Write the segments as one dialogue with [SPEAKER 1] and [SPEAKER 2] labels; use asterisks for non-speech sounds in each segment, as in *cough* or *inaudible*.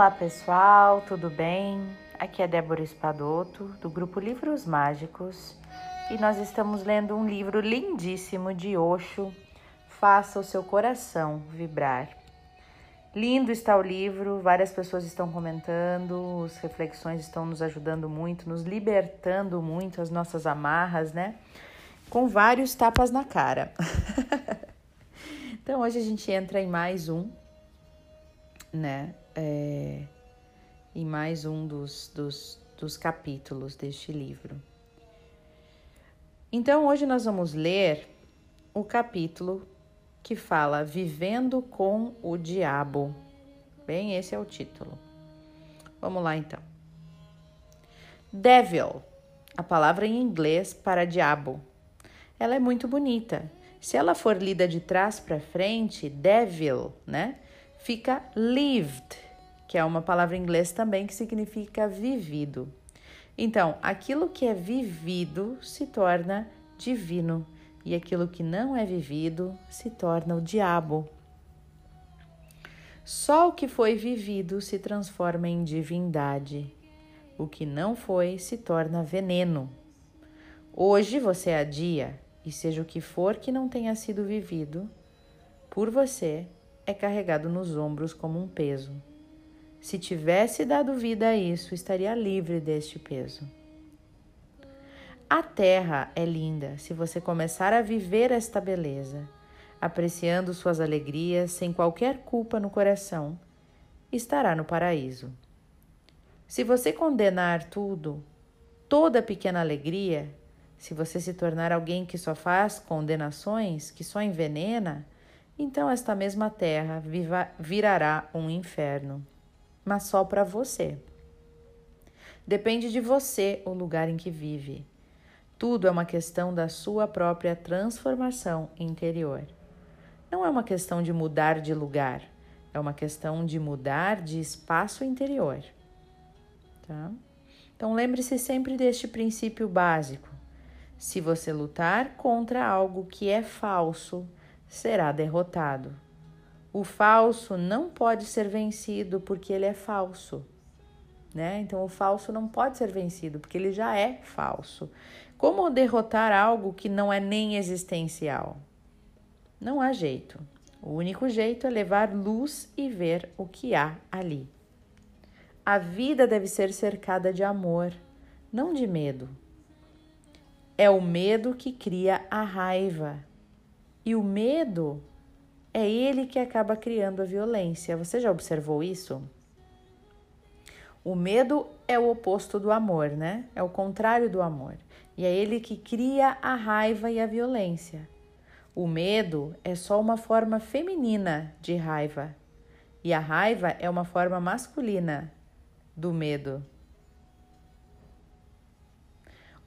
[SPEAKER 1] Olá pessoal, tudo bem? Aqui é Débora Espadoto, do grupo Livros Mágicos, e nós estamos lendo um livro lindíssimo de Osho, Faça o seu coração vibrar. Lindo está o livro, várias pessoas estão comentando, as reflexões estão nos ajudando muito, nos libertando muito as nossas amarras, né? Com vários tapas na cara. *laughs* então hoje a gente entra em mais um, né? É, em mais um dos, dos, dos capítulos deste livro. Então, hoje nós vamos ler o capítulo que fala Vivendo com o Diabo. Bem, esse é o título. Vamos lá então. Devil, a palavra em inglês para diabo. Ela é muito bonita. Se ela for lida de trás para frente, devil, né? Fica lived que é uma palavra em inglês também que significa vivido. Então, aquilo que é vivido se torna divino e aquilo que não é vivido se torna o diabo. Só o que foi vivido se transforma em divindade. O que não foi se torna veneno. Hoje você adia, e seja o que for que não tenha sido vivido, por você é carregado nos ombros como um peso. Se tivesse dado vida a isso, estaria livre deste peso. A terra é linda se você começar a viver esta beleza, apreciando suas alegrias sem qualquer culpa no coração, estará no paraíso. Se você condenar tudo, toda pequena alegria, se você se tornar alguém que só faz condenações, que só envenena, então esta mesma terra virará um inferno mas só para você. Depende de você o lugar em que vive. Tudo é uma questão da sua própria transformação interior. Não é uma questão de mudar de lugar, será derrotado. O falso não pode ser vencido porque ele é falso. Né? Então, o falso não pode ser vencido porque ele já é falso. Como derrotar algo que não é nem existencial? Não há jeito. O único jeito é levar luz e ver o que há ali. A vida deve ser cercada de amor, não de medo. É o medo que cria a raiva. E o medo é ele que acaba criando a violência. Você já observou isso? O medo é o oposto do amor, né? É o contrário do amor. E é ele que cria a raiva e a violência. O medo é só uma forma feminina de raiva. E a raiva é uma forma masculina do medo.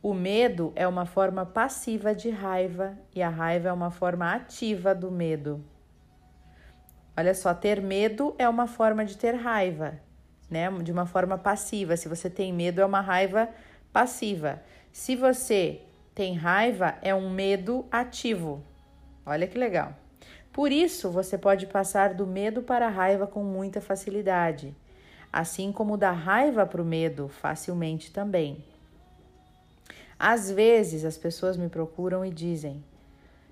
[SPEAKER 1] O medo é uma forma passiva de raiva e a raiva é uma forma ativa do medo. Olha só, ter medo é uma forma de ter raiva, né? De uma forma passiva. Se você tem medo, é uma raiva passiva. Se você tem raiva, é um medo ativo. Olha que legal. Por isso, você pode passar do medo para a raiva com muita facilidade, assim como da raiva para o medo facilmente também. Às vezes, as pessoas me procuram e dizem: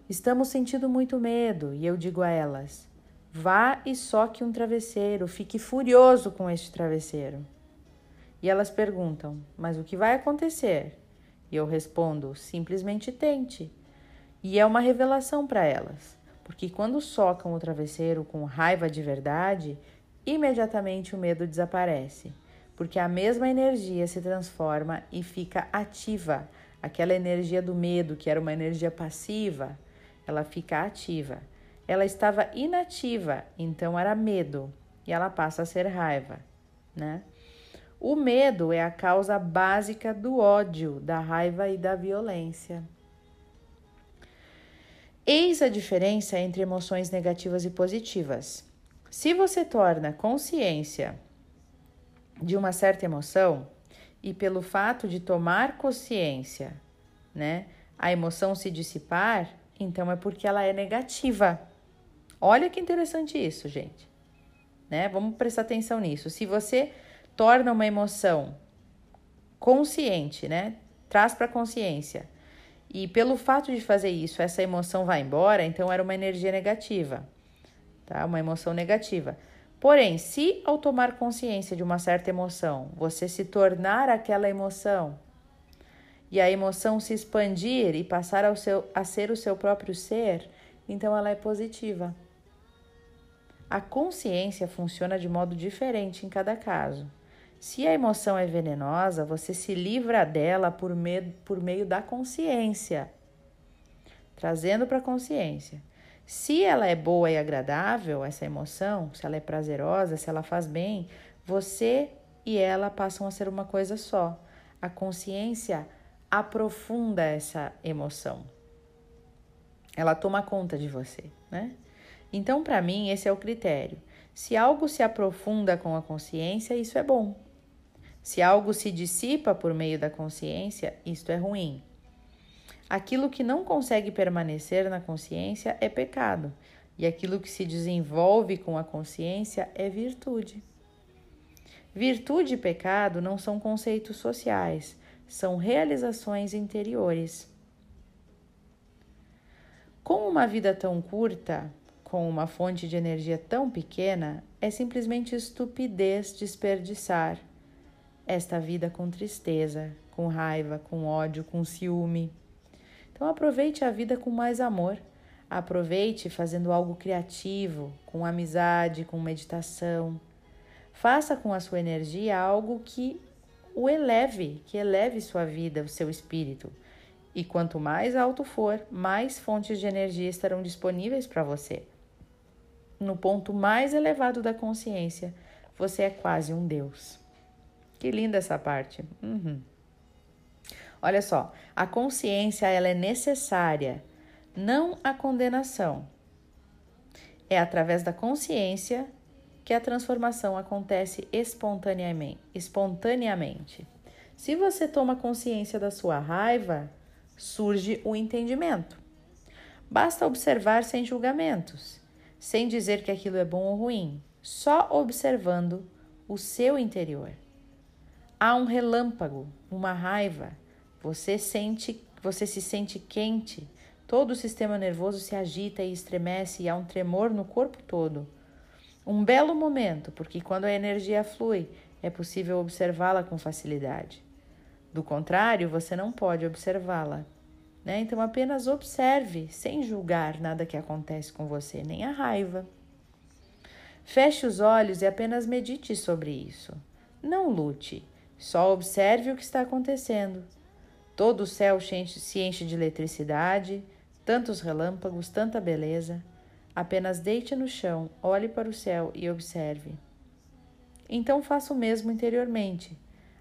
[SPEAKER 1] Estamos sentindo muito medo, e eu digo a elas: Vá e soque um travesseiro, fique furioso com este travesseiro. E elas perguntam: Mas o que vai acontecer? E eu respondo: Simplesmente tente. E é uma revelação para elas, porque quando socam o travesseiro com raiva de verdade, imediatamente o medo desaparece, porque a mesma energia se transforma e fica ativa. Aquela energia do medo, que era uma energia passiva, ela fica ativa. Ela estava inativa, então era medo, e ela passa a ser raiva, né? O medo é a causa básica do ódio, da raiva e da violência. Eis a diferença entre emoções negativas e positivas. Se você torna consciência de uma certa emoção e pelo fato de tomar consciência, né, a emoção se dissipar, então é porque ela é negativa. Olha que interessante isso, gente. né? Vamos prestar atenção nisso. Se você torna uma emoção consciente, né? Traz para consciência. E pelo fato de fazer isso, essa emoção vai embora, então era uma energia negativa, tá? Uma emoção negativa. Porém, se ao tomar consciência de uma certa emoção, você se tornar aquela emoção e a emoção se expandir e passar ao seu, a ser o seu próprio ser, então ela é positiva. A consciência funciona de modo diferente em cada caso. Se a emoção é venenosa, você se livra dela por, me, por meio da consciência, trazendo para a consciência. Se ela é boa e agradável, essa emoção, se ela é prazerosa, se ela faz bem, você e ela passam a ser uma coisa só. A consciência aprofunda essa emoção. Ela toma conta de você, né? Então, para mim, esse é o critério. Se algo se aprofunda com a consciência, isso é bom. Se algo se dissipa por meio da consciência, isto é ruim. Aquilo que não consegue permanecer na consciência é pecado, e aquilo que se desenvolve com a consciência é virtude. Virtude e pecado não são conceitos sociais, são realizações interiores. Com uma vida tão curta, com uma fonte de energia tão pequena, é simplesmente estupidez desperdiçar esta vida com tristeza, com raiva, com ódio, com ciúme. Então aproveite a vida com mais amor. Aproveite fazendo algo criativo, com amizade, com meditação. Faça com a sua energia algo que o eleve, que eleve sua vida, o seu espírito. E quanto mais alto for, mais fontes de energia estarão disponíveis para você. No ponto mais elevado da consciência, você é quase um Deus. Que linda essa parte. Uhum. Olha só, a consciência ela é necessária, não a condenação. É através da consciência que a transformação acontece espontaneamente. espontaneamente. Se você toma consciência da sua raiva, surge o entendimento. Basta observar sem julgamentos, sem dizer que aquilo é bom ou ruim, só observando o seu interior. Há um relâmpago, uma raiva, você sente, você se sente quente, todo o sistema nervoso se agita e estremece e há um tremor no corpo todo. Um belo momento, porque quando a energia flui, é possível observá-la com facilidade. Do contrário, você não pode observá-la. Né? Então apenas observe, sem julgar nada que acontece com você, nem a raiva. Feche os olhos e apenas medite sobre isso. Não lute, só observe o que está acontecendo. Todo o céu se enche de eletricidade, tantos relâmpagos, tanta beleza. Apenas deite no chão, olhe para o céu e observe. Então faça o mesmo interiormente.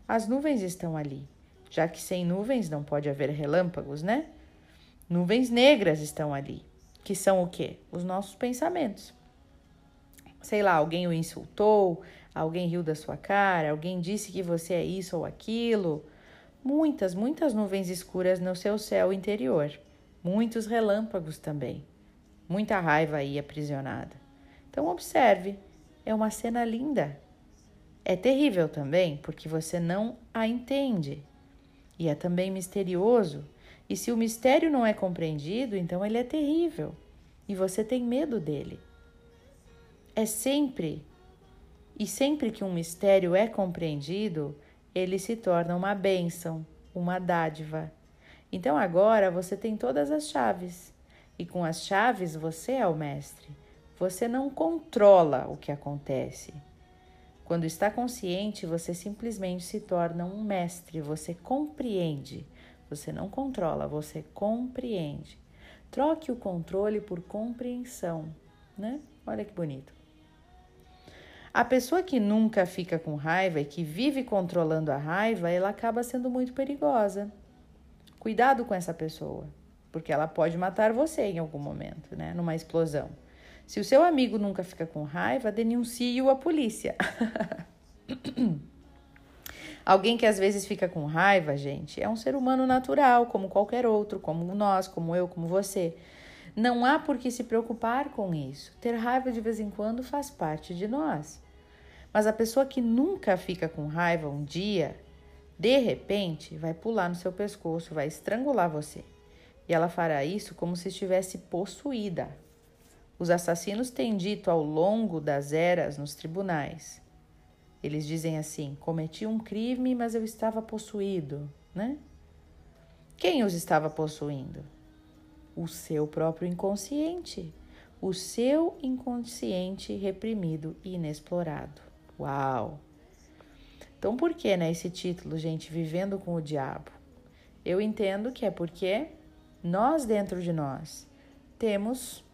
[SPEAKER 1] As nuvens estão ali, já que sem nuvens não pode haver relâmpagos, né? Nuvens negras estão ali, que são o quê? Os nossos pensamentos. Sei lá, alguém o insultou, alguém riu da sua cara, alguém disse que você é isso ou aquilo muitas, muitas nuvens escuras no seu céu interior, muitos relâmpagos também, muita raiva aí aprisionada. Então, observe, é uma cena linda. É terrível também, porque você não a entende. E é também misterioso. E se o mistério não é compreendido, então ele é terrível. E você tem medo dele. É sempre, e sempre que um mistério é compreendido, ele se torna uma bênção, uma dádiva. Então agora você tem todas as chaves e com as chaves você é o mestre. Você não controla o que acontece. Quando está consciente, você simplesmente se torna um mestre, você compreende. Você não controla, você compreende. Troque o controle por compreensão, né? Olha que bonito. A pessoa que nunca fica com raiva e que vive controlando a raiva, ela acaba sendo muito perigosa. Cuidado com essa pessoa, porque ela pode matar você em algum momento, né? Numa explosão. Se o seu amigo nunca fica com raiva, denuncie-o à polícia. *laughs* Alguém que às vezes fica com raiva, gente, é um ser humano natural, como qualquer outro, como nós, como eu, como você. Não há por que se preocupar com isso. Ter raiva de vez em quando faz parte de nós. Mas a pessoa que nunca fica com raiva um dia, de repente, vai pular no seu pescoço, vai estrangular você. E ela fará isso como se estivesse possuída. Os assassinos têm dito ao longo das eras nos tribunais. Eles dizem assim: cometi um crime, mas eu estava possuído, né? Quem os estava possuindo? O seu próprio inconsciente. O seu inconsciente reprimido e inexplorado. Uau! Então, por que, né, esse título, gente, Vivendo com o Diabo? Eu entendo que é porque nós, dentro de nós, temos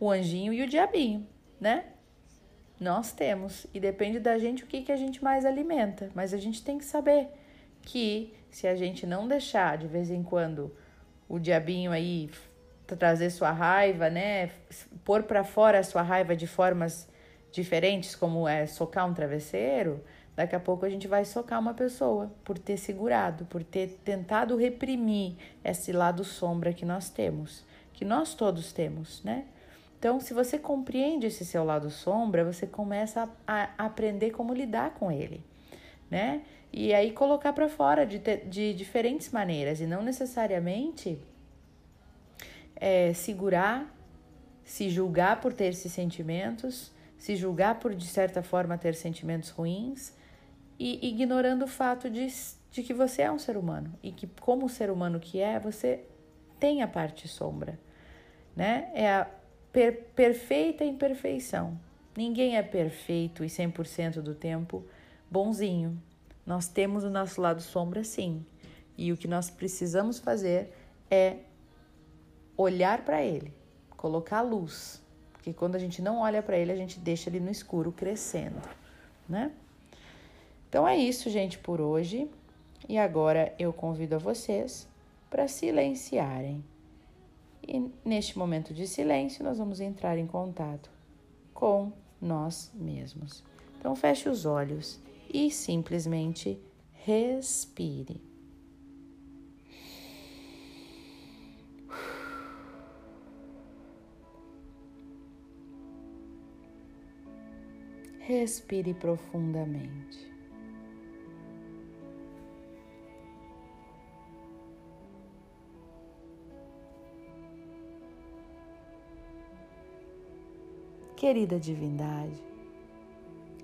[SPEAKER 1] o anjinho e o diabinho, né? Nós temos, e depende da gente o que, que a gente mais alimenta, mas a gente tem que saber que se a gente não deixar de vez em quando o diabinho aí trazer sua raiva, né, pôr para fora a sua raiva de formas diferentes, como é socar um travesseiro, daqui a pouco a gente vai socar uma pessoa por ter segurado, por ter tentado reprimir esse lado sombra que nós temos, que nós todos temos, né? Então, se você compreende esse seu lado sombra, você começa a, a aprender como lidar com ele, né? E aí colocar para fora de, de diferentes maneiras e não necessariamente é, segurar, se julgar por ter esses sentimentos, se julgar por, de certa forma, ter sentimentos ruins e ignorando o fato de, de que você é um ser humano e que, como ser humano que é, você tem a parte sombra, né? É a per perfeita imperfeição. Ninguém é perfeito e 100% do tempo bonzinho. Nós temos o nosso lado sombra, sim. E o que nós precisamos fazer é olhar para ele, colocar luz, porque quando a gente não olha para ele, a gente deixa ele no escuro crescendo, né? Então é isso, gente, por hoje. E agora eu convido a vocês para silenciarem. E neste momento de silêncio, nós vamos entrar em contato com nós mesmos. Então feche os olhos e simplesmente respire. Respire profundamente. Querida divindade,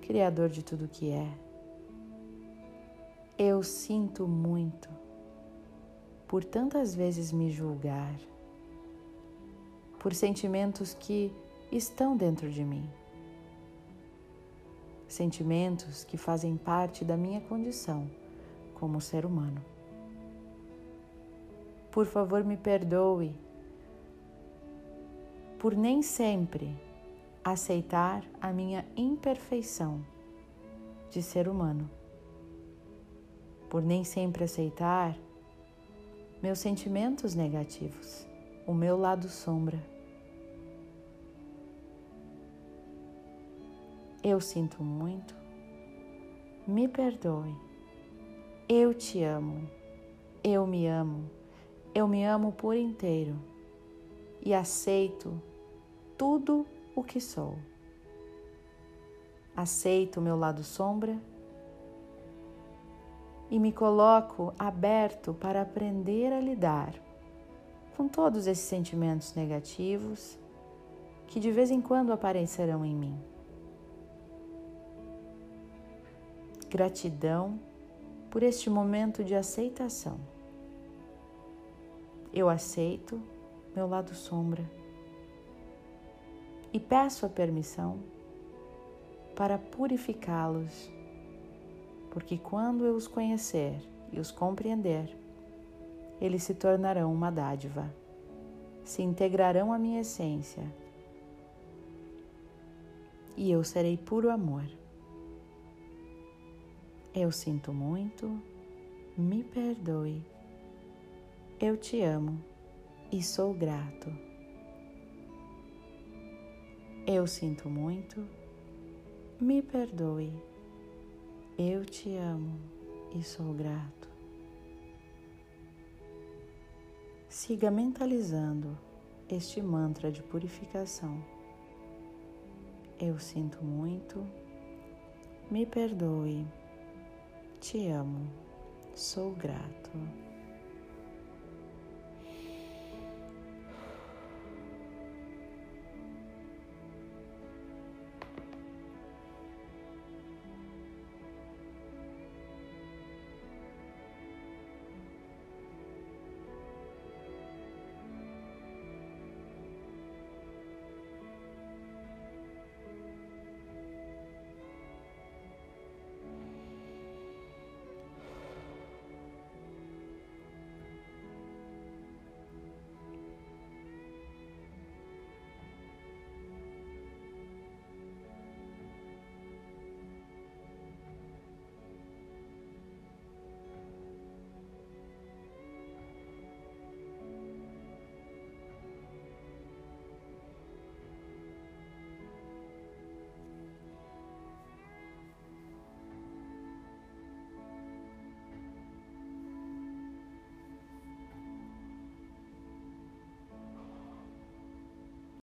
[SPEAKER 1] Criador de tudo que é, eu sinto muito por tantas vezes me julgar, por sentimentos que estão dentro de mim sentimentos que fazem parte da minha condição como ser humano. Por favor, me perdoe por nem sempre aceitar a minha imperfeição de ser humano, por nem sempre aceitar meus sentimentos negativos, o meu lado sombra. Eu sinto muito. Me perdoe. Eu te amo. Eu me amo. Eu me amo por inteiro e aceito tudo o que sou. Aceito o meu lado sombra e me coloco aberto para aprender a lidar com todos esses sentimentos negativos que de vez em quando aparecerão em mim. Gratidão por este momento de aceitação. Eu aceito meu lado sombra e peço a permissão para purificá-los, porque quando eu os conhecer e os compreender, eles se tornarão uma dádiva, se integrarão à minha essência e eu serei puro amor. Eu sinto muito, me perdoe. Eu te amo e sou grato. Eu sinto muito, me perdoe. Eu te amo e sou grato. Siga mentalizando este mantra de purificação. Eu sinto muito, Me perdoe. Te amo. Sou grato.